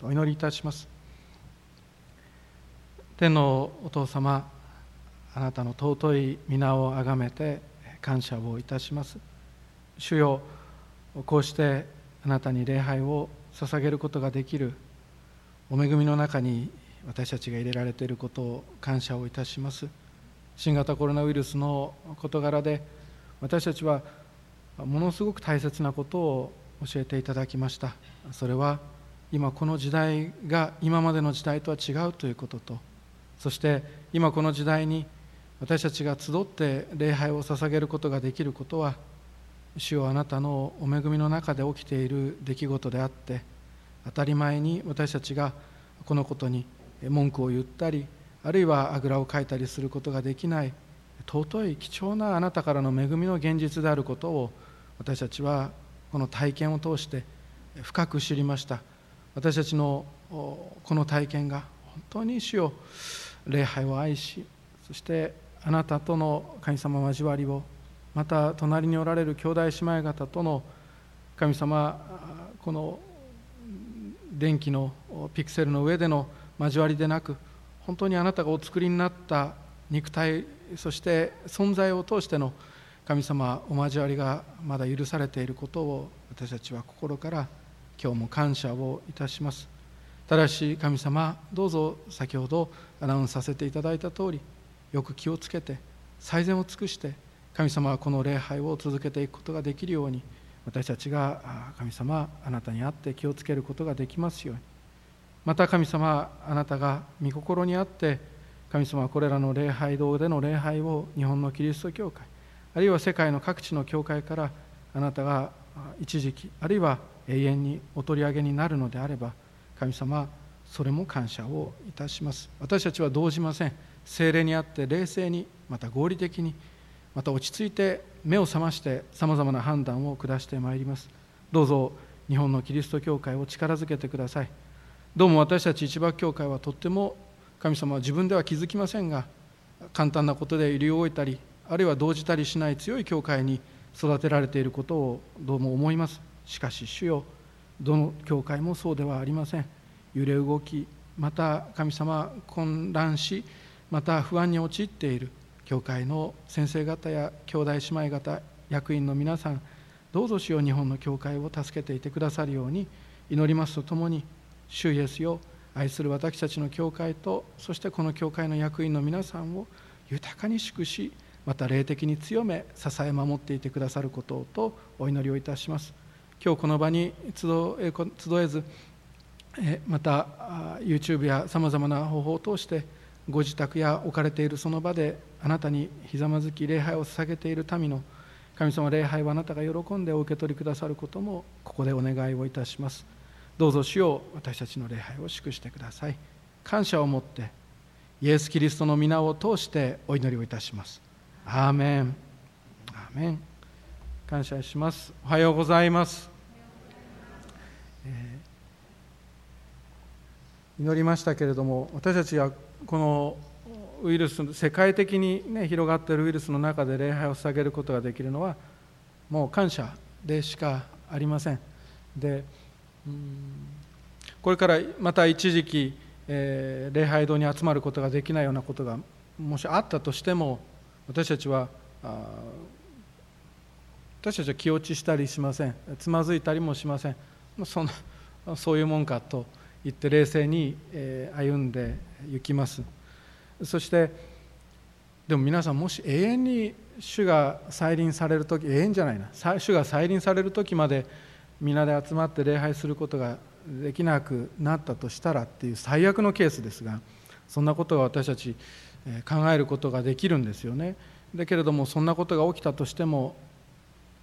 お祈りいたします。天のお父様あなたの尊い皆をあがめて感謝をいたします。主よこうしてあなたに礼拝を捧げることができるお恵みの中に私たちが入れられていることを感謝をいたします。新型コロナウイルスの事柄で私たちはものすごく大切なことを教えていただきました。それは今この時代が今までの時代とは違うということとそして今この時代に私たちが集って礼拝を捧げることができることは主よあなたのお恵みの中で起きている出来事であって当たり前に私たちがこのことに文句を言ったりあるいはあぐらをかいたりすることができない尊い貴重なあなたからの恵みの現実であることを私たちはこの体験を通して深く知りました。私たちのこの体験が本当に主を礼拝を愛しそしてあなたとの神様交わりをまた隣におられる兄弟姉妹方との神様この電気のピクセルの上での交わりでなく本当にあなたがお作りになった肉体そして存在を通しての神様お交わりがまだ許されていることを私たちは心から今日も感謝をいたします。ただし神様どうぞ先ほどアナウンスさせていただいた通りよく気をつけて最善を尽くして神様はこの礼拝を続けていくことができるように私たちが神様あなたに会って気をつけることができますように。また神様あなたが御心にあって神様はこれらの礼拝堂での礼拝を日本のキリスト教会あるいは世界の各地の教会からあなたが一時期あるいは永遠にお取り上げになるのであれば神様それも感謝をいたします。私たちは動じません。精霊にあって冷静にまた合理的にまた落ち着いて目を覚ましてさまざまな判断を下してまいります。どうぞ日本のキリスト教会を力づけてください。どうも私たち一幕教会はとっても神様は自分では気づきませんが簡単なことで揺り動いたりあるいは動じたりしない強い教会に育てられていることをどうも思います。しかし主よどの教会もそうではありません。揺れ動きまた神様混乱しまた不安に陥っている教会の先生方や兄弟姉妹方役員の皆さんどうぞ主よ日本の教会を助けていてくださるように祈りますとともに主イエスよ愛する私たちの教会とそしてこの教会の役員の皆さんを豊かに祝しまた霊的に強め支え守っていてくださることとお祈りをいたします。今日この場に集えずまた YouTube やさまざまな方法を通してご自宅や置かれているその場であなたにひざまずき礼拝を捧げている民の神様礼拝はあなたが喜んでお受け取りくださることもここでお願いをいたします。どうぞ主を私たちの礼拝を祝してください。感謝を持ってイエス・キリストの皆を通してお祈りをいたします。アーメン。アーメン。感謝します。おはようございます、えー、祈りましたけれども私たちはこのウイルス世界的に、ね、広がっているウイルスの中で礼拝を捧げることができるのはもう感謝でしかありません。でこれからまた一時期、えー、礼拝堂に集まることができないようなことがもしあったとしても私たちは私たちは気落ちしたりしません。つまずいたりもしません。そのそういうもんかと言って冷静に歩んで行きます。そしてでも皆さんもし永遠に主が再臨される時永遠じゃないな。主が再臨される時まで皆で集まって礼拝することができなくなったとしたらっていう最悪のケースですがそんなことが私たち考えることができるんですよね。だけれどもそんなことが起きたとしても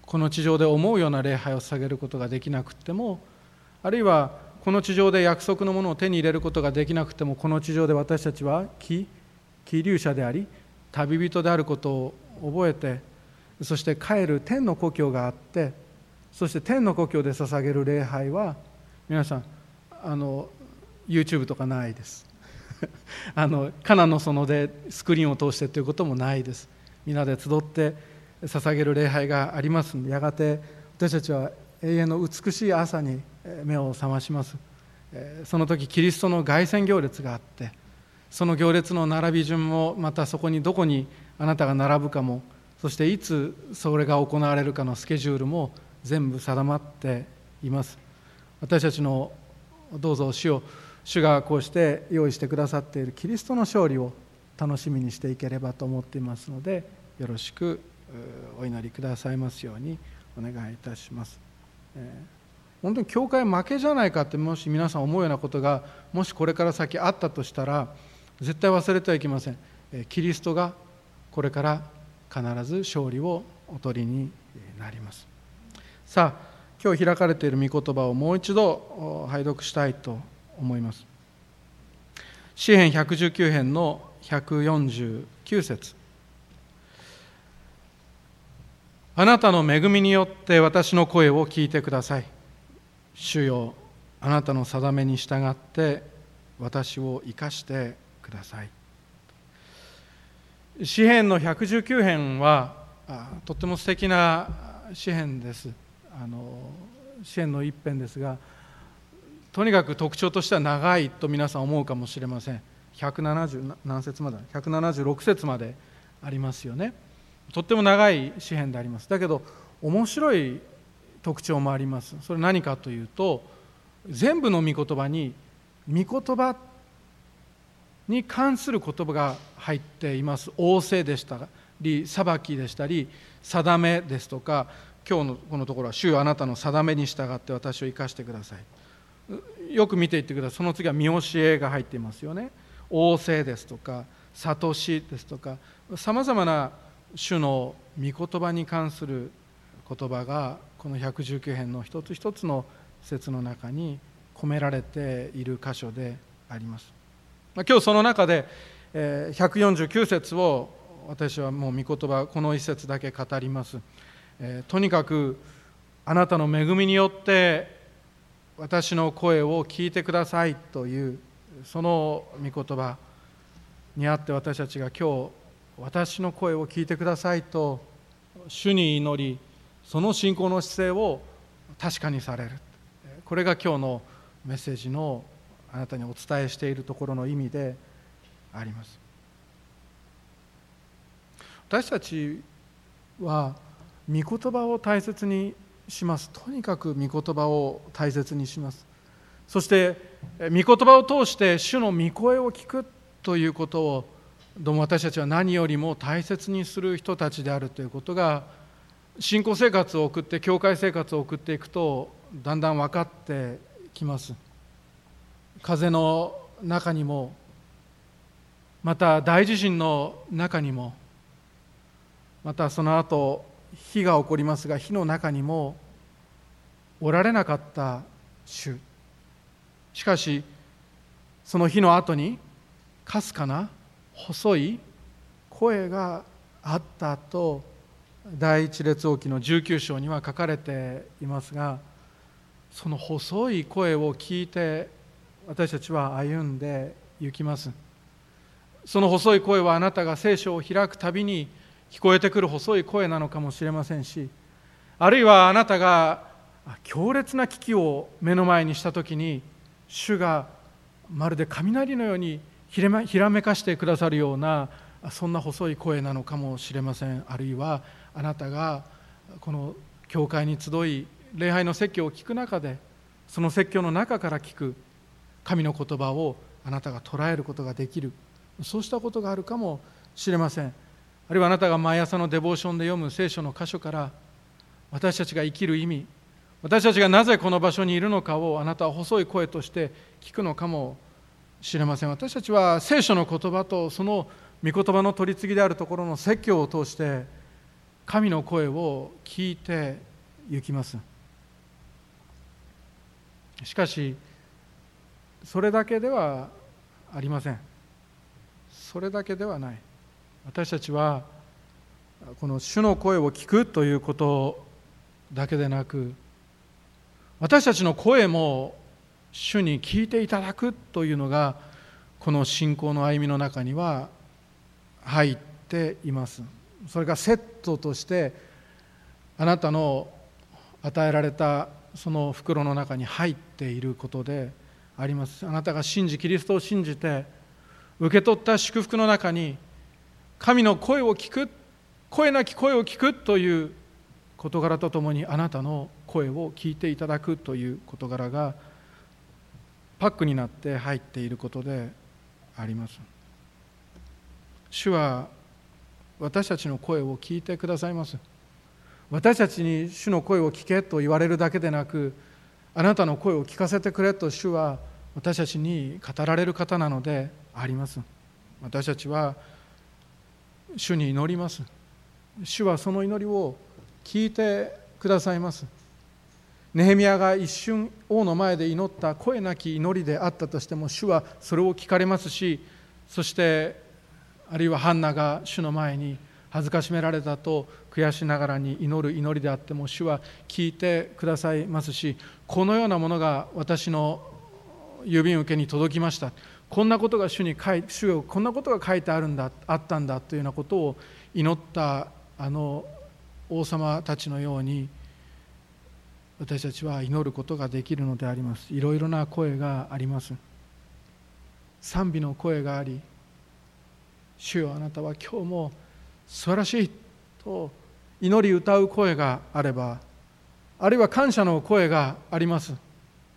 この地上で思うような礼拝を捧げることができなくてもあるいはこの地上で約束のものを手に入れることができなくてもこの地上で私たちは気気流者であり旅人であることを覚えてそして帰る天の故郷があってそして天の故郷で捧げる礼拝は皆さんあの YouTube とかないです。あのカナの園でスクリーンを通してということもないです。皆で集って捧げる礼拝があります。のでやがて私たちは永遠の美しい朝に目を覚まします。その時キリストの凱旋行列があってその行列の並び順もまたそこにどこにあなたが並ぶかもそしていつそれが行われるかのスケジュールも全部定まっています。私たちのどうぞ主を主がこうして用意してくださっているキリストの勝利を楽しみにしていければと思っていますのでよろしくお祈りくださいますようにお願いいたします。本当に教会負けじゃないかってもし皆さん思うようなことがもしこれから先あったとしたら絶対忘れてはいけません。キリストがこれから必ず勝利をお取りになります。さあ今日開かれている御言葉をもう一度拝読したいと思います。詩編119編の149節あなたの恵みによって私の声を聞いてください。主よ、あなたの定めに従って私を生かしてください。詩篇の119編はとっても素敵な詩篇です。あの詩篇の一編ですが、とにかく特徴としては長いと皆さん思うかもしれません。170何節まで？176節までありますよね。とっても長い詩篇であります。だけど面白い特徴もあります。それ何かというと全部の御言葉に御言葉に関する言葉が入っています。仰せでしたり裁きでしたり定めですとか今日のこのところは「主よあなたの定めに従って私を生かしてください」よく見ていってください。その次は見教えが入っていますよね。仰せですとか諭しですとかさまざまな主の御言葉に関する言葉がこの119編の一つ一つの説の中に込められている箇所であります。今日その中で149節を私はもう御言葉この一節だけ語ります。とにかくあなたの恵みによって私の声を聞いてくださいというその御言葉にあって私たちが今日私の声を聞いてくださいと主に祈りその信仰の姿勢を確かにされる。これが今日のメッセージのあなたにお伝えしているところの意味であります。私たちは御言葉を大切にします。とにかく御言葉を大切にします。そして御言葉を通して主の御声を聞くということをどうも私たちは何よりも大切にする人たちであるということが信仰生活を送って教会生活を送っていくとだんだん分かってきます。風の中にもまた大地震の中にもまたその後火が起こりますが火の中にもおられなかった主。しかしその火の後にかすかな細い声があったと第一列王記の19章には書かれていますがその細い声を聞いて私たちは歩んで行きます。その細い声はあなたが聖書を開くたびに聞こえてくる細い声なのかもしれませんしあるいはあなたが強烈な危機を目の前にした時に主がまるで雷のようにひらめかしてくださるようなそんな細い声なのかもしれません。あるいはあなたがこの教会に集い礼拝の説教を聞く中でその説教の中から聞く神の言葉をあなたが捉えることができる。そうしたことがあるかもしれません。あるいはあなたが毎朝のデボーションで読む聖書の箇所から私たちが生きる意味私たちがなぜこの場所にいるのかをあなたは細い声として聞くのかもしれません。私たちは聖書の言葉とその御言葉の取り次ぎであるところの説教を通して神の声を聞いて行きます。しかしそれだけではありません。それだけではない。私たちはこの主の声を聞くということだけでなく私たちの声も主に聞いていただくというのがこの信仰の歩みの中には入っています。それがセットとしてあなたの与えられたその袋の中に入っていることであります。あなたが信じキリストを信じて受け取った祝福の中に神の声を聞く声なき声を聞くという事柄とともにあなたの声を聞いていただくという事柄がパックになって入っていることであります。主は私たちの声を聞いてくださいます。私たちに主の声を聞けと言われるだけでなくあなたの声を聞かせてくれと主は私たちに語られる方なのであります。私たちは主に祈ります。主はその祈りを聞いてくださいます。ネヘミヤが一瞬王の前で祈った声なき祈りであったとしても主はそれを聞かれますしそしてあるいはハンナが主の前に恥ずかしめられたと悔しながらに祈る祈りであっても主は聞いてくださいますしこのようなものが私の郵便受けに届きました。こんなことが主に書い主よこんなことが書いてあるんだあったんだというようなことを祈ったあの王様たちのように私たちは祈ることができるのであります。いろいろな声があります。賛美の声があり主よあなたは今日も素晴らしいと祈り歌う声があればあるいは感謝の声があります。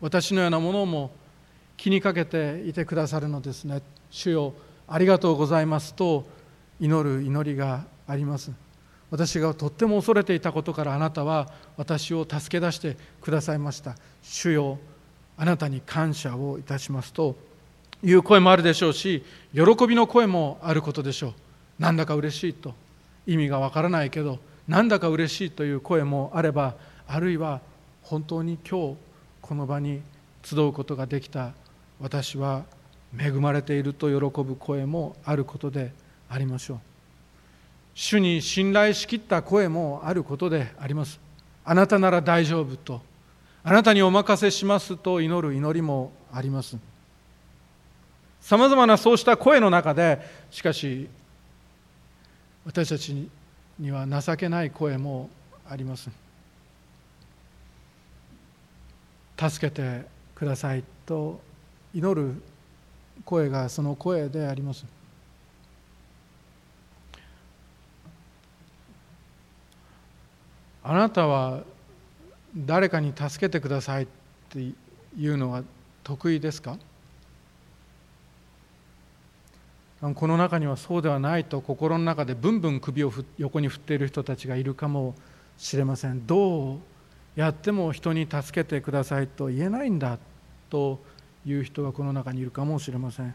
私のようなものも気にかけていてくださるのですね。主よありがとうございますと祈る祈りがあります。私がとっても恐れていたことからあなたは私を助け出してくださいました。主よあなたに感謝をいたしますという声もあるでしょうし喜びの声もあることでしょう。なんだか嬉しいと。意味がわからないけどなんだか嬉しいという声もあればあるいは本当に今日この場に集うことができた。私は恵まれていると喜ぶ声もあることでありましょう。主に信頼しきった声もあることであります。あなたなら大丈夫と。あなたにお任せしますと祈る祈りもあります。さまざまなそうした声の中でしかし私たちには情けない声もあります。助けてくださいと祈る声がその声であります。あなたは誰かに助けてくださいっていうのが得意ですか？この中にはそうではないと心の中でブンブン首を横に振っている人たちがいるかもしれません。どうやっても人に助けてくださいと言えないんだという人がこの中にいるかもしれません。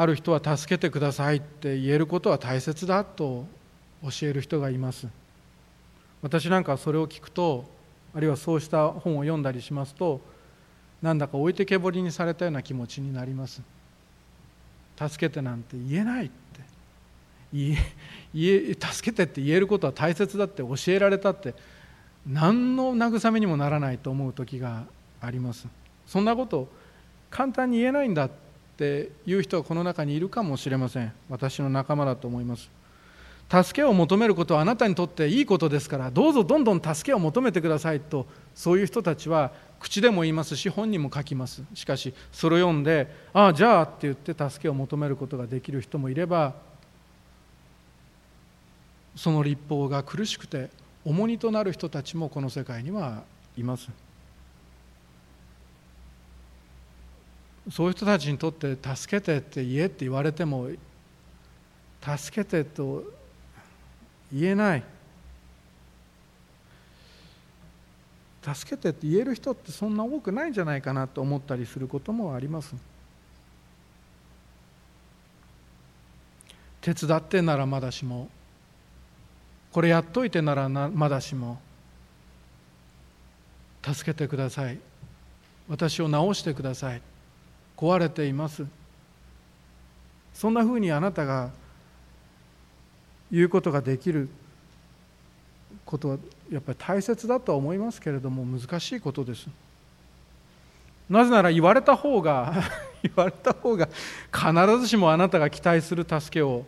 ある人は助けてくださいって言えることは大切だと教える人がいます。私なんかそれを聞くとあるいはそうした本を読んだりしますとなんだか置いてけぼりにされたような気持ちになります。助けてなんて言えないって。言え助けてって言えることは大切だって教えられたって何の慰めにもならないと思う時があります。そんなこと簡単に言えないんだってっていう人はこの中にいるかもしれません。私の仲間だと思います。助けを求めることはあなたにとっていいことですからどうぞどんどん助けを求めてくださいとそういう人たちは口でも言いますし本にも書きます。しかしそれを読んでああじゃあって言って助けを求めることができる人もいればその立法が苦しくて重荷となる人たちもこの世界にはいます。そういう人たちにとって助けてって言えって言われても助けてと言えない。助けてって言える人ってそんな多くないんじゃないかなと思ったりすることもあります。手伝ってならまだしも。これやっといてならまだしも。助けてください。私を治してください。壊れています。そんなふうにあなたが言うことができることはやっぱり大切だとは思いますけれども難しいことです。なぜなら言われた方が 言われた方が必ずしもあなたが期待する助けを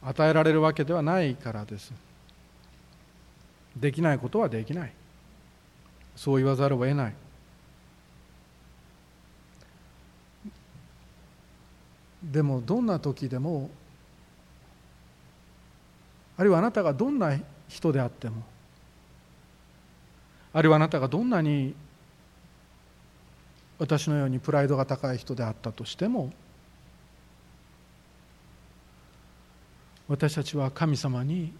与えられるわけではないからです。できないことはできない。そう言わざるを得ない。でもどんな時でもあるいはあなたがどんな人であってもあるいはあなたがどんなに私のようにプライドが高い人であったとしても私たちは神様に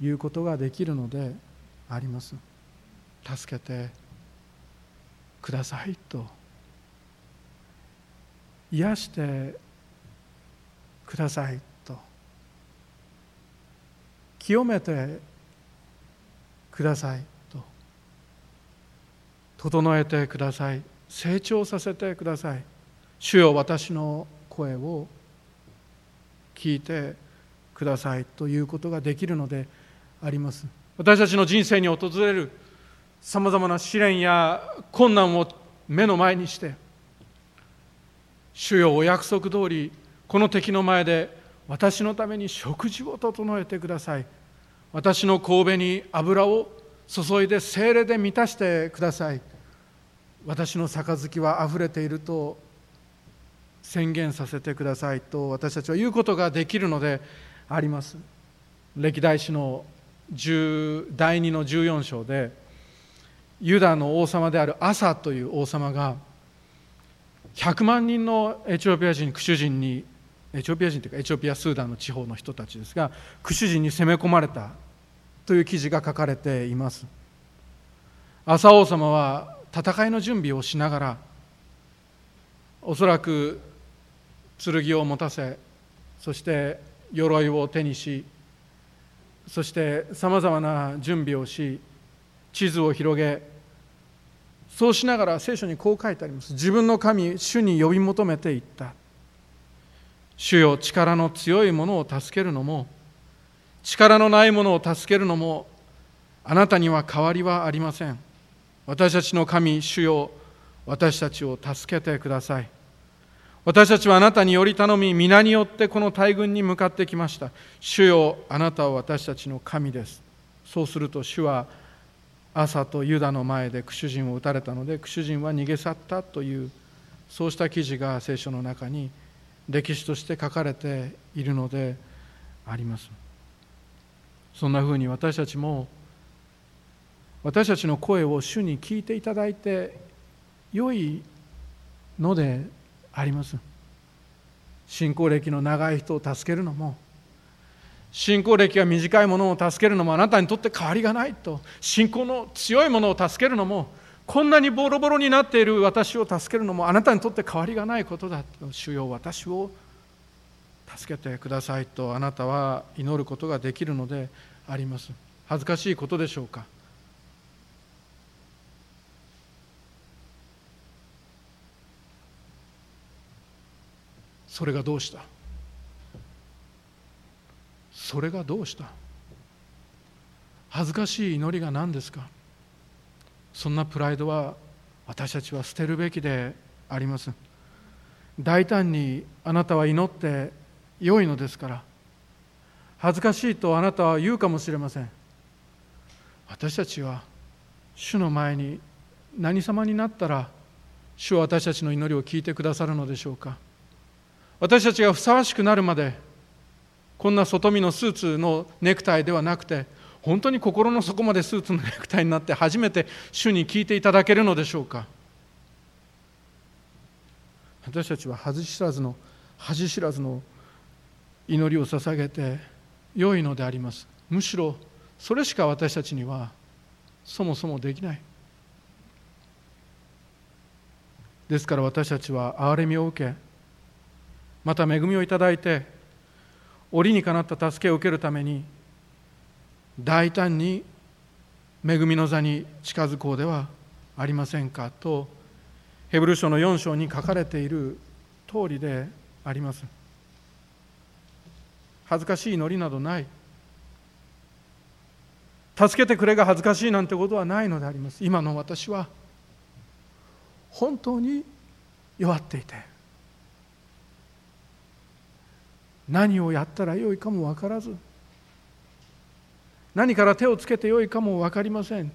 言うことができるのであります。助けてくださいと。癒してくださいと。清めてくださいと。整えてください。成長させてください。主よ私の声を聞いてくださいということができるのであります。私たちの人生に訪れるさまざまな試練や困難を目の前にして主よお約束通りこの敵の前で私のために食事を整えてください。私の神戸に油を注いで精霊で満たしてください。私の杯はあふれていると宣言させてくださいと私たちは言うことができるのであります。歴代史の第2の14章でユダの王様であるアサという王様が100万人のエチオピア人、クシュ人に、エチオピア人というかエチオピア・スーダンの地方の人たちですが、クシュ人に攻め込まれたという記事が書かれています。アサ王様は戦いの準備をしながら、おそらく剣を持たせ、そして鎧を手にし、そしてさまざまな準備をし、地図を広げ、そうしながら聖書にこう書いてあります。自分の神主に呼び求めていった。主よ力の強いものを助けるのも力のないものを助けるのもあなたには変わりはありません。私たちの神主よ私たちを助けてください。私たちはあなたにより頼み皆によってこの大軍に向かってきました。主よあなたは私たちの神です。そうすると主は朝とユダの前でクシュ人を撃たれたのでクシュ人は逃げ去ったというそうした記事が聖書の中に歴史として書かれているのであります。そんなふうに私たちも私たちの声を主に聞いていただいて良いのであります。信仰歴の長い人を助けるのも信仰歴が短いものを助けるのもあなたにとって変わりがないと。信仰の強いものを助けるのもこんなにボロボロになっている私を助けるのもあなたにとって変わりがないことだと。主よ私を助けてくださいと。あなたは祈ることができるのであります。恥ずかしいことでしょうか。それがどうした？それがどうした？恥ずかしい祈りが何ですか？そんなプライドは私たちは捨てるべきであります。大胆にあなたは祈って良いのですから。恥ずかしいとあなたは言うかもしれません。私たちは主の前に何様になったら主は私たちの祈りを聞いてくださるのでしょうか。私たちがふさわしくなるまでこんな外見のスーツのネクタイではなくて本当に心の底までスーツのネクタイになって初めて主に聞いていただけるのでしょうか？私たちは恥知らずの恥知らずの祈りを捧げて良いのであります。むしろそれしか私たちにはそもそもできない。ですから私たちは憐れみを受けまた恵みをいただいて折にかなった助けを受けるために大胆に恵みの座に近づこうではありませんかとヘブル書の4章に書かれている通りであります。恥ずかしい祈りなどない。助けてくれが恥ずかしいなんてことはないのであります。今の私は本当に弱っていて。何をやったらよいかも分からず。何から手をつけてよいかも分かりません。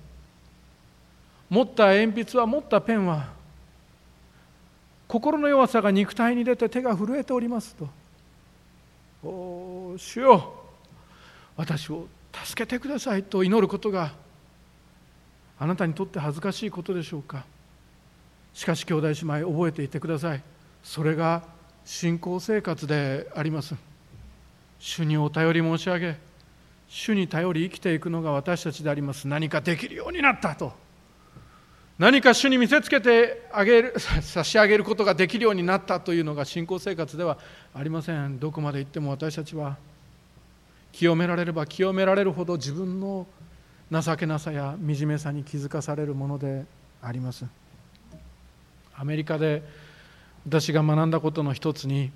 持った鉛筆は持ったペンは心の弱さが肉体に出て手が震えておりますと「お主よ私を助けてください」と祈ることがあなたにとって恥ずかしいことでしょうか。しかし兄弟姉妹覚えていてください。それが信仰生活であります。主にお頼り申し上げ主に頼り生きていくのが私たちであります。何かできるようになったと。何か主に見せつけてあげる 差し上げることができるようになったというのが信仰生活ではありません。どこまで行っても私たちは清められれば清められるほど自分の情けなさや惨めさに気づかされるものであります。アメリカで私が学んだことの一つに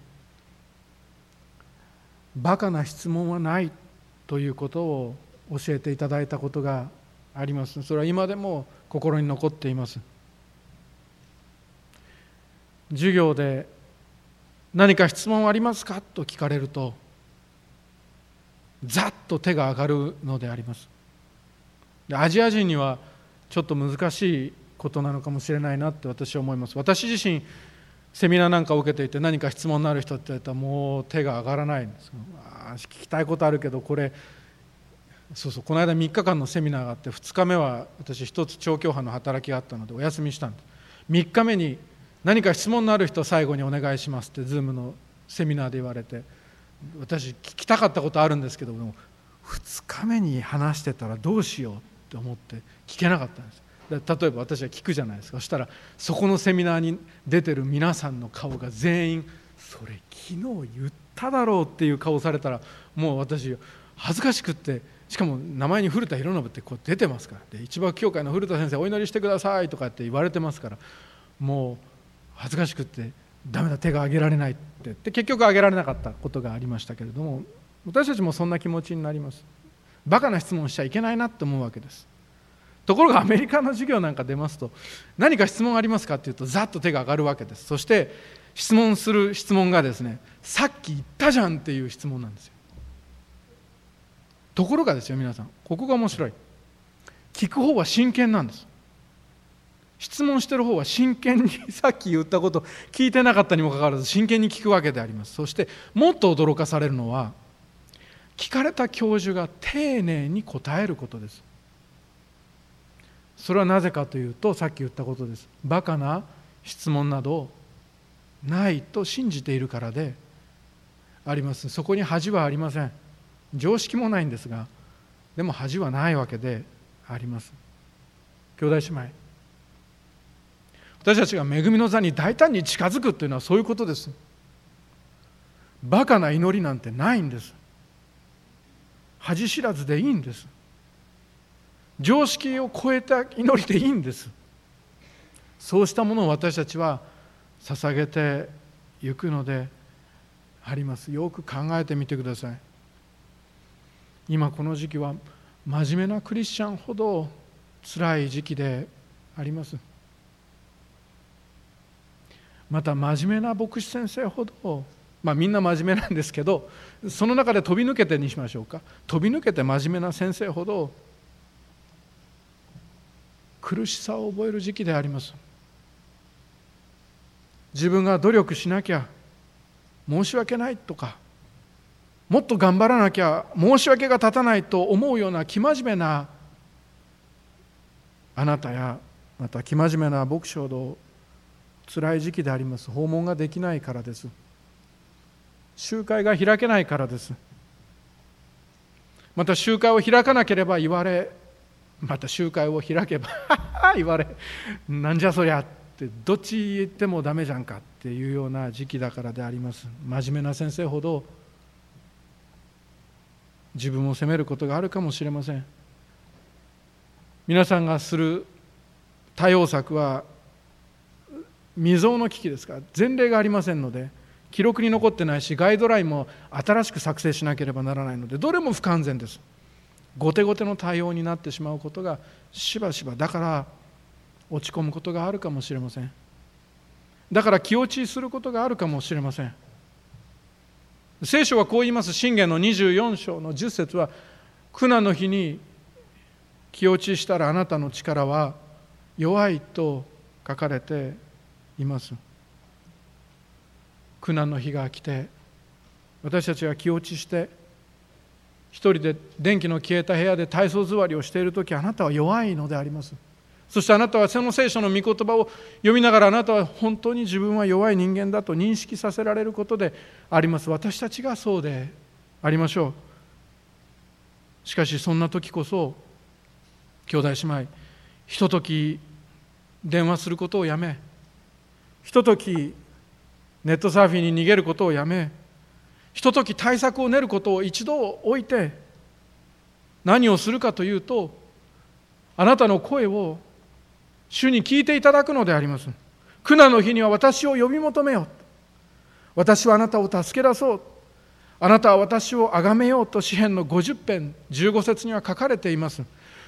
バカな質問はないということを教えていただいたことがあります。それは今でも心に残っています。授業で何か質問ありますかと聞かれるとざっと手が上がるのであります。アジア人にはちょっと難しいことなのかもしれないなって私は思います。私自身セミナーなんかを受けていて何か質問のある人って言ったらもう手が上がらないんです聞きたいことあるけどこれそうそうこの間3日間のセミナーがあって2日目は私一つ調教派の働きがあったのでお休みしたんです。3日目に何か質問のある人最後にお願いしますって Zoom のセミナーで言われて私聞きたかったことあるんですけども2日目に話してたらどうしようって思って聞けなかったんです。例えば私は聞くじゃないですか。そしたらそこのセミナーに出てる皆さんの顔が全員それ昨日言っただろうっていう顔されたらもう私恥ずかしくってしかも名前に古田博信ってこう出てますから。で一番教会の古田先生お祈りしてくださいとかって言われてますからもう恥ずかしくってダメだ手が挙げられないって。で結局挙げられなかったことがありましたけれども私たちもそんな気持ちになります。バカな質問しちゃいけないなって思うわけです。ところがアメリカの授業なんか出ますと何か質問ありますかっていうとざっと手が上がるわけです。そして質問する質問がですねさっき言ったじゃんっていう質問なんですよ。ところがですよ皆さんここが面白い。聞く方は真剣なんです。質問してる方は真剣に さっき言ったこと聞いてなかったにもかかわらず真剣に聞くわけであります。そしてもっと驚かされるのは聞かれた教授が丁寧に答えることです。それはなぜかというとさっき言ったことです。バカな質問などないと信じているからであります。そこに恥はありません。常識もないんですがでも恥はないわけであります。兄弟姉妹。私たちが恵みの座に大胆に近づくというのはそういうことです。バカな祈りなんてないんです。恥知らずでいいんです。常識を超えた祈りでいいんです。そうしたものを私たちは捧げていくのであります。よく考えてみてください。今この時期は真面目なクリスチャンほど辛い時期であります。また真面目な牧師先生ほどまあみんな真面目なんですけどその中で飛び抜けてにしましょうか。飛び抜けて真面目な先生ほど苦しさを覚える時期であります。自分が努力しなきゃ申し訳ないとかもっと頑張らなきゃ申し訳が立たないと思うような生真面目なあなたやまた生真面目な牧師ほど辛い時期であります。訪問ができないからです。集会が開けないからです。また集会を開かなければ言われまた集会を開けば 言われなんじゃそりゃってどっち言ってもダメじゃんかっていうような時期だからであります。真面目な先生ほど自分を責めることがあるかもしれません。皆さんがする対応策は未曾有の危機ですから前例がありませんので記録に残ってないしガイドラインも新しく作成しなければならないのでどれも不完全です。後手後手の対応になってしまうことがしばしばだから落ち込むことがあるかもしれません。だから気落ちすることがあるかもしれません。聖書はこう言います。信玄の24章の10節は苦難の日に気落ちしたらあなたの力は弱いと書かれています。苦難の日が来て私たちが気落ちして一人で電気の消えた部屋で体操座りをしている時あなたは弱いのであります。そしてあなたはその聖書の御言葉を読みながらあなたは本当に自分は弱い人間だと認識させられることであります。私たちがそうでありましょう。しかしそんな時こそ兄弟姉妹ひととき電話することをやめひとときネットサーフィンに逃げることをやめひととき対策を練ることを一度置いて何をするかというとあなたの声を主に聞いていただくのであります。苦難の日には私を呼び求めよう。私はあなたを助け出そう。あなたは私を崇めようと詩篇の50編15節には書かれています。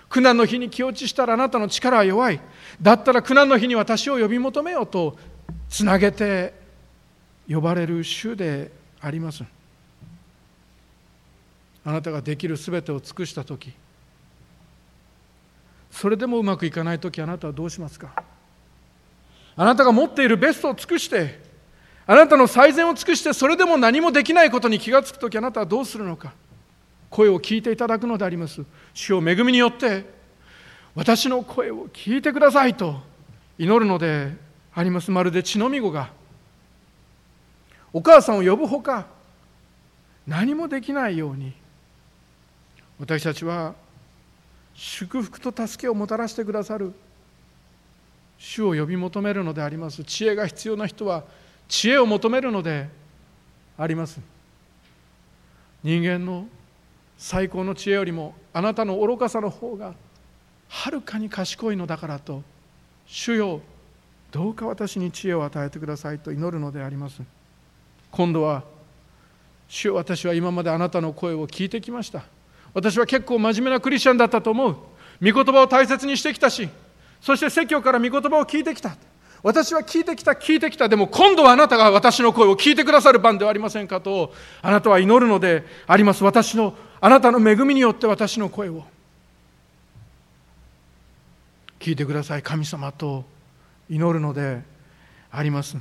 苦難の日に気落ちしたらあなたの力は弱い。だったら苦難の日に私を呼び求めようとつなげて呼ばれる主であります。あなたができるすべてを尽くした時それでもうまくいかない時あなたはどうしますか？あなたが持っているベストを尽くしてあなたの最善を尽くしてそれでも何もできないことに気がつく時あなたはどうするのか？声を聞いていただくのであります。主を恵みによって私の声を聞いてくださいと祈るのであります。まるで血のみ子がお母さんを呼ぶほか何もできないように私たちは祝福と助けをもたらしてくださる主を呼び求めるのであります。知恵が必要な人は知恵を求めるのであります。人間の最高の知恵よりもあなたの愚かさの方がはるかに賢いのだからと主よどうか私に知恵を与えてくださいと祈るのであります。今度は主よ私は今まであなたの声を聞いてきました。私は結構真面目なクリスチャンだったと思う。御言葉を大切にしてきたしそして説教から御言葉を聞いてきた。私は聞いてきた聞いてきた。でも今度はあなたが私の声を聞いてくださる番ではありませんかとあなたは祈るのであります。私のあなたの恵みによって私の声を。聞いてください。神様と祈るのであります。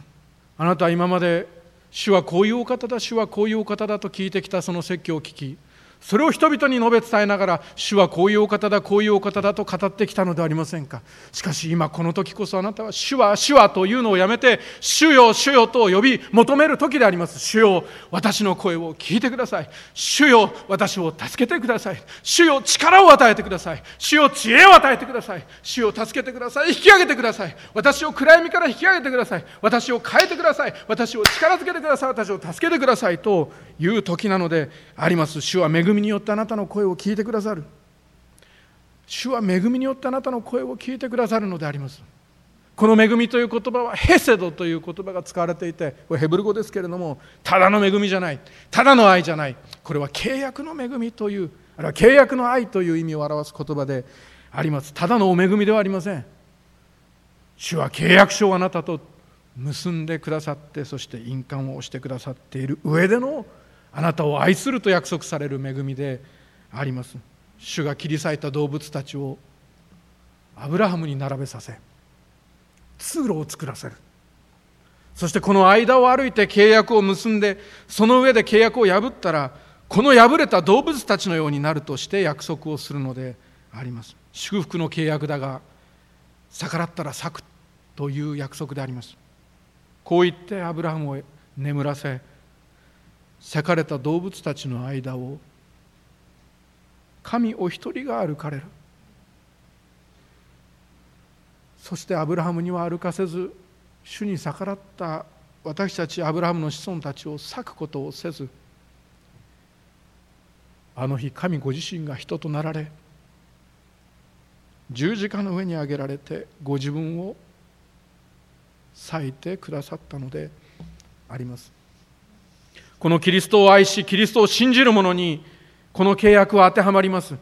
あなたは今まで主はこういうお方だ主はこういうお方だと聞いてきたその説教を聞きそれを人々に述べ伝えながら主はこういうお方だこういうお方だと語ってきたのではありませんか。しかし今この時こそあなたは主は主はというのをやめて主よ主よと呼び求める時であります。主よ私の声を聞いてください。主よ私を助けてください。主よ力を与えてください。主よ知恵を与えてください。主よ助けてください。引き上げてください。私を暗闇から引き上げてください。私を変えてください。私を力づけてください。私を助けてくださいという時なのであります。主は恵みによってあなたの声を聞いてくださる。主は恵みによってあなたの声を聞いてくださるのであります。この恵みという言葉はヘセドという言葉が使われていてこれヘブル語ですけれどもただの恵みじゃないただの愛じゃない。これは契約の恵みというあるいは契約の愛という意味を表す言葉であります。ただのお恵みではありません。主は契約書をあなたと結んでくださってそして印鑑を押してくださっている上でのあなたを愛すると約束される恵みであります。主が切り裂いた動物たちをアブラハムに並べさせ通路を作らせる。そしてこの間を歩いて契約を結んでその上で契約を破ったらこの破れた動物たちのようになるとして約束をするのであります。祝福の契約だが逆らったら裂くという約束であります。こう言ってアブラハムを眠らせ裂かれた動物たちの間を神お一人が歩かれる。そしてアブラハムには歩かせず主に逆らった私たちアブラハムの子孫たちを裂くことをせずあの日神ご自身が人となられ十字架の上に上げられてご自分を裂いてくださったのであります。このキリストを愛しキリストを信じる者にこの契約は当てはまります。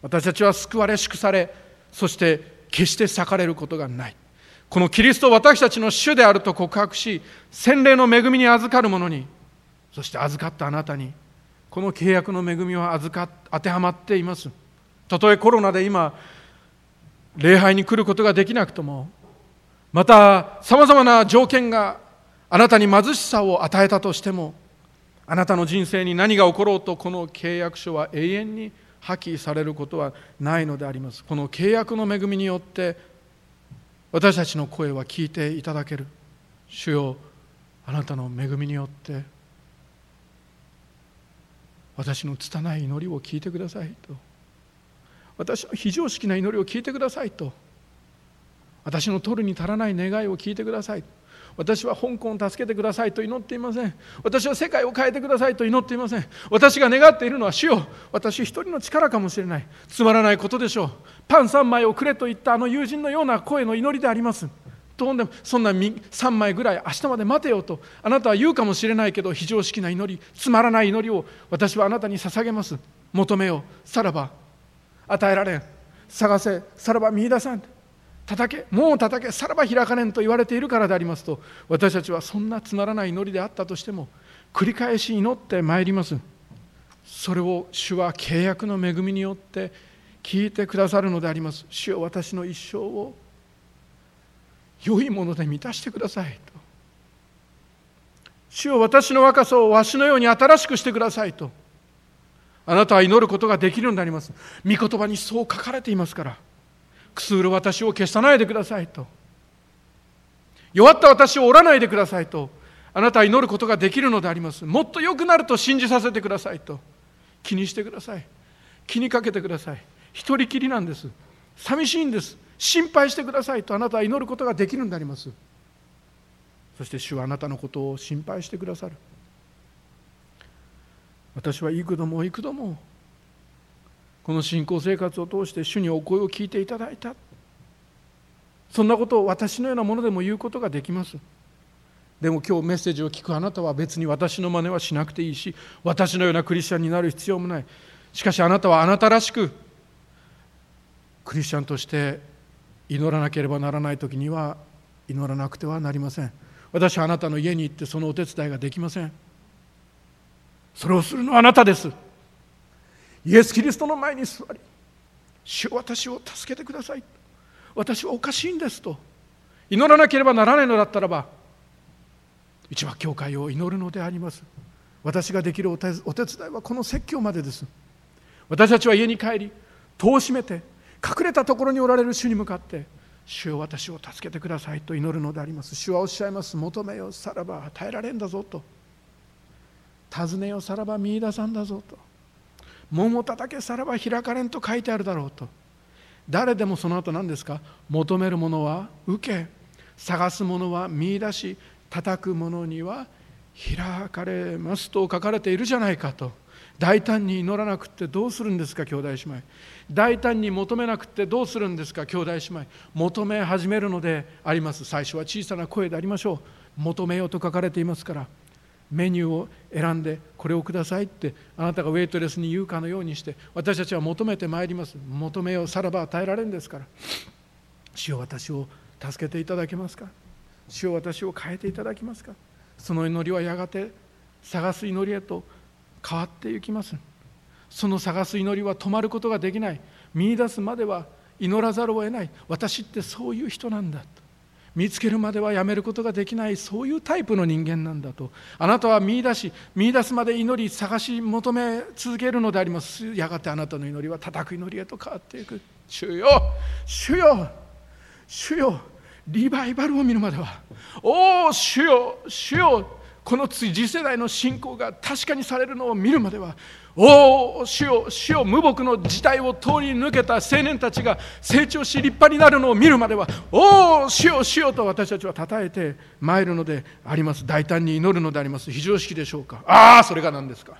私たちは救われ祝されそして決して裂かれることがない。このキリストを私たちの主であると告白し洗礼の恵みに預かる者にそして預かったあなたにこの契約の恵みは預か当てはまっています。たとえコロナで今礼拝に来ることができなくともまたさまざまな条件があなたに貧しさを与えたとしてもあなたの人生に何が起ころうとこの契約書は永遠に破棄されることはないのであります。この契約の恵みによって私たちの声は聞いていただける。主よあなたの恵みによって。私の拙い祈りを聞いてくださいと。私の非常識な祈りを聞いてくださいと。私の取るに足らない願いを聞いてください。私は香港を助けてくださいと祈っていません。私は世界を変えてくださいと祈っていません。私が願っているのは主よ。私一人の力かもしれない。つまらないことでしょう。パン3枚をくれと言ったあの友人のような声の祈りであります。とんでもそんな3枚ぐらい明日まで待てよと。あなたは言うかもしれないけど非常識な祈りつまらない祈りを私はあなたに捧げます。求めよさらば。与えられん。探せ。さらば見いださん。叩けもう叩けさらば開かれんと言われているからでありますと私たちはそんなつまらない祈りであったとしても繰り返し祈ってまいります。それを主は契約の恵みによって聞いてくださるのであります。主よ私の一生を良いもので満たしてくださいと。主よ私の若さをわしのように新しくしてくださいと。あなたは祈ることができるようになります。御言葉にそう書かれていますから。くすぐる私を消さないでくださいと。弱った私を折らないでくださいと。あなたは祈ることができるのであります。もっと良くなると信じさせてくださいと。気にしてください。気にかけてください。一人きりなんです。寂しいんです。心配してくださいと。あなたは祈ることができるんであります。そして主はあなたのことを心配してくださる。私は幾度も幾度もこの信仰生活を通して主にお声を聞いていただいた。そんなことを私のようなものでも言うことができます。でも今日メッセージを聞くあなたは別に私の真似はしなくていいし私のようなクリスチャンになる必要もない。しかしあなたはあなたらしくクリスチャンとして祈らなければならない時には祈らなくてはなりません。私はあなたの家に行ってそのお手伝いができません。それをするのはあなたです。イエス・キリストの前に座り主私を助けてください。私はおかしいんですと。祈らなければならないのだったらば一番教会を祈るのであります。私ができるお手お手伝いはこの説教までです。私たちは家に帰り戸を閉めて隠れたところにおられる主に向かって主よ私を助けてくださいと祈るのであります。主はおっしゃいます。求めよさらば与えられんだぞと。尋ねよさらば見いださんだぞと。桃叩けさらば開かれんと書いてあるだろうと。誰でもその後何ですか？求めるものは受け探すものは見出し叩くものには開かれますと書かれているじゃないかと。大胆に祈らなくってどうするんですか？兄弟姉妹。大胆に求めなくってどうするんですか？兄弟姉妹。求め始めるのであります。最初は小さな声でありましょう。求めようと書かれていますから。メニューを選んでこれをくださいってあなたがウェイトレスに言うかのようにして私たちは求めてまいります。求めようさらば与えられるんですから。主を私を助けていただけますか？主を私を変えていただけますか？その祈りはやがて探す祈りへと変わっていきます。その探す祈りは止まることができない。見いだすまでは祈らざるを得ない。私ってそういう人なんだ。と見つけるまではやめることができないそういうタイプの人間なんだと。あなたは見出し見出すまで祈り探し求め続けるのであります。やがてあなたの祈りは叩く祈りへと変わっていく。主よ主よ主よリバイバルを見るまでは。おお主よ主よこの次世代の信仰が確かにされるのを見るまでは。おお主よ主よ無牧の時代を通り抜けた青年たちが成長し立派になるのを見るまではおお主よ主よと私たちは称えて参るのであります。大胆に祈るのであります。非常識でしょうか。ああそれが何ですか。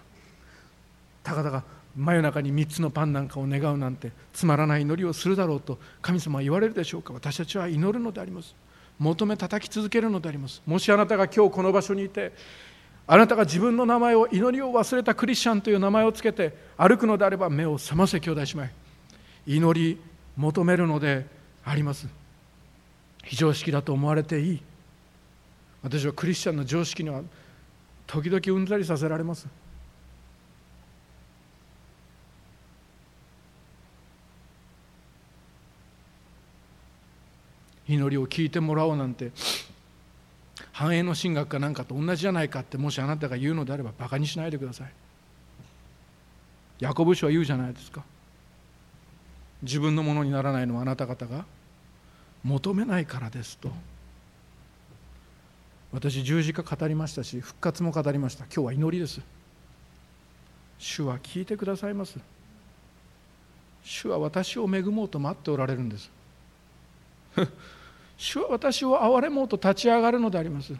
たかだか真夜中に3つのパンなんかを願うなんてつまらない祈りをするだろうと神様は言われるでしょうか。私たちは祈るのであります。求め叩き続けるのであります。もしあなたが今日この場所にいてあなたが自分の名前を祈りを忘れたクリスチャンという名前をつけて歩くのであれば目を覚ませ兄弟姉妹。祈り求めるのであります。非常識だと思われていい。私はクリスチャンの常識には時々うんざりさせられます。祈りを聞いてもらおうなんて繁栄の神学かなんかと同じじゃないかってもしあなたが言うのであればバカにしないでください。ヤコブ書は言うじゃないですか。自分のものにならないのはあなた方が。求めないからですと。私十字架語りましたし復活も語りました。今日は祈りです。主は聞いてくださいます。主は私を恵もうと待っておられるんです。主は私を憐れもうと立ち上がるのであります。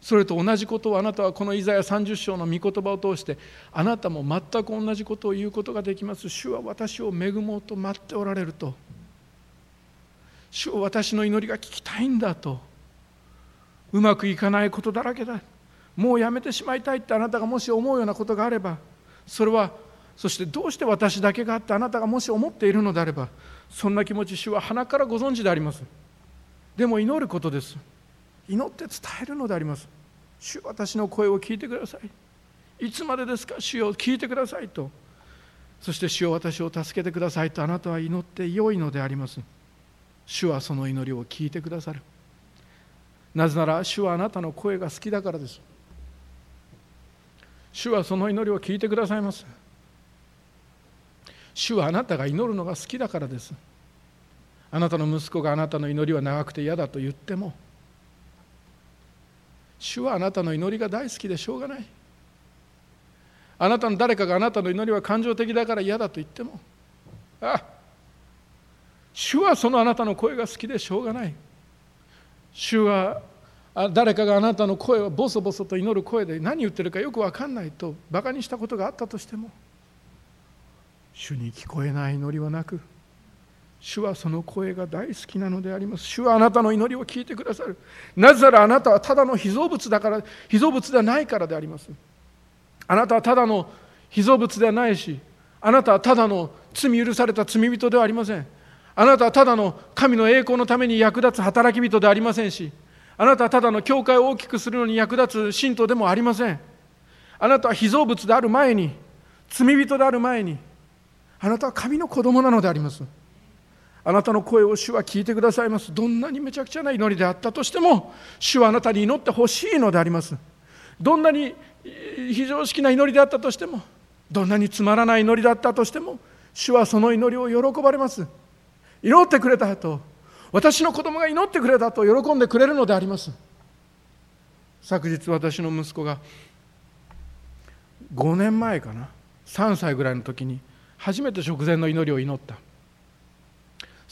それと同じことをあなたはこのイザヤ30章の御言葉を通してあなたも全く同じことを言うことができます。主は私を恵もうと待っておられると。主は私の祈りが聞きたいんだと。うまくいかないことだらけだ。もうやめてしまいたいってあなたがもし思うようなことがあれば。それはそしてどうして私だけがあってあなたがもし思っているのであれば。そんな気持ち主は鼻からご存知であります。でも祈ることです。祈って伝えるのであります。主私の声を聞いてください。いつまでですか主を聞いてくださいと。そして主を私を助けてくださいとあなたは祈って良いのであります。主はその祈りを聞いてくださる。なぜなら主はあなたの声が好きだからです。主はその祈りを聞いてくださいます。主はあなたが祈るのが好きだからです。あなたの息子があなたの祈りは長くて嫌だと言っても主はあなたの祈りが大好きでしょうがない。あなたの誰かがあなたの祈りは感情的だから嫌だと言ってもああ主はそのあなたの声が好きでしょうがない。主は誰かがあなたの声をボソボソと祈る声で何言ってるかよく分かんないとバカにしたことがあったとしても主に聞こえない祈りはなく主はその声が大好きなのであります。主はあなたの祈りを聞いてくださる。なぜならあなたはただの被造物だから被造物ではないからであります。あなたはただの被造物ではないしあなたはただの罪許された罪人ではありません。あなたはただの神の栄光のために役立つ働き人ではありませんしあなたはただの教会を大きくするのに役立つ信徒でもありません。あなたは被造物である前に罪人である前にあなたは神の子供なのであります。あなたの声を主は聞いてくださいます。どんなにめちゃくちゃな祈りであったとしても主はあなたに祈ってほしいのであります。どんなに非常識な祈りであったとしてもどんなにつまらない祈りだったとしても主はその祈りを喜ばれます。祈ってくれたと私の子供が祈ってくれたと喜んでくれるのであります。昨日私の息子が5年前かな3歳ぐらいの時に初めて食前の祈りを祈った。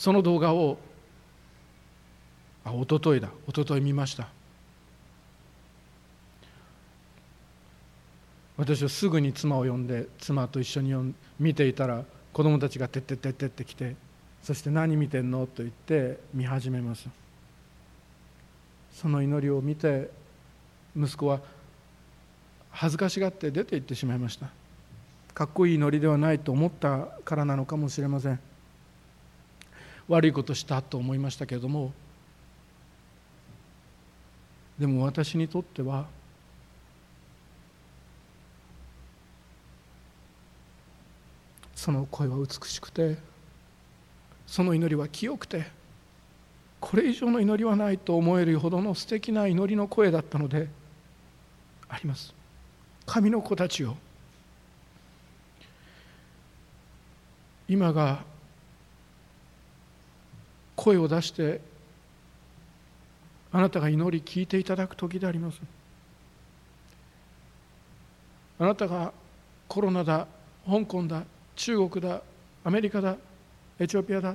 その動画をあ一昨日だ。一昨日見ました。私はすぐに妻を呼んで妻と一緒に見ていたら子供たちがてってってってって来てそして何見てんの？と言って見始めます。その祈りを見て息子は恥ずかしがって出て行ってしまいました。かっこいい祈りではないと思ったからなのかもしれません。悪いことしたと思いましたけれどもでも私にとってはその声は美しくてその祈りは清くてこれ以上の祈りはないと思えるほどの素敵な祈りの声だったのであります。神の子たちよ。今が声を出してあなたが祈り聞いていただく時であります。あなたがコロナだ香港だ中国だアメリカだエチオピアだ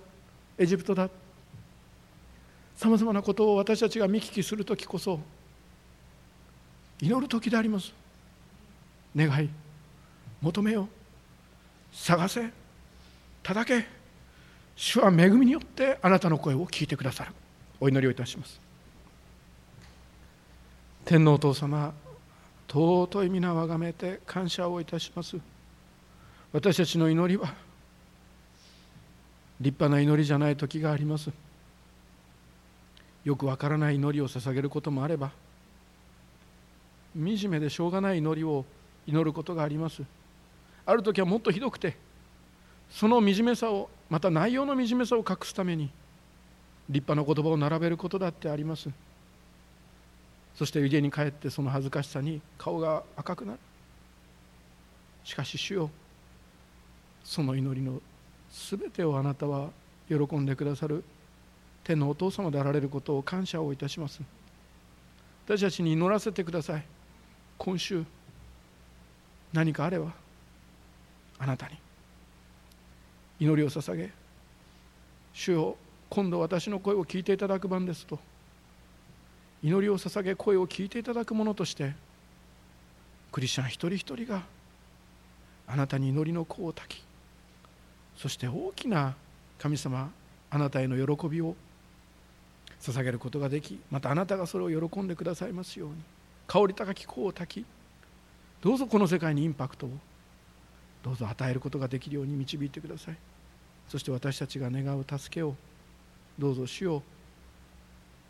エジプトださまざまなことを私たちが見聞きする時こそ祈る時であります。願い求めよ探せ。叩け。主は恵みによってあなたの声を聞いてくださる。お祈りをいたします。天皇お父様尊い皆をあがめて感謝をいたします。私たちの祈りは立派な祈りじゃない時があります。よくわからない祈りを捧げることもあれば惨めでしょうがない祈りを祈ることがあります。ある時はもっとひどくてその惨めさをまた内容の惨めさを隠すために立派な言葉を並べることだってあります。そして家に帰ってその恥ずかしさに顔が赤くなる。しかし主よその祈りのすべてをあなたは喜んでくださる。天のお父様であられることを感謝をいたします。私たちに祈らせてください。今週何かあればあなたに。祈りを捧げ主よ今度私の声を聞いていただく番ですと祈りを捧げ声を聞いていただくものとしてクリスチャン一人一人があなたに祈りの子を焚きそして大きな神様あなたへの喜びを捧げることができまたあなたがそれを喜んでくださいますように香り高き子を焚きどうぞこの世界にインパクトを。どうぞ与えることができるように導いてください。そして私たちが願う助けをどうぞ主を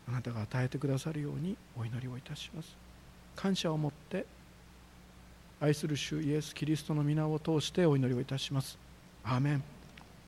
あなたが与えてくださるようにお祈りをいたします。感謝を持って愛する主イエス・キリストの皆を通してお祈りをいたします。アーメン。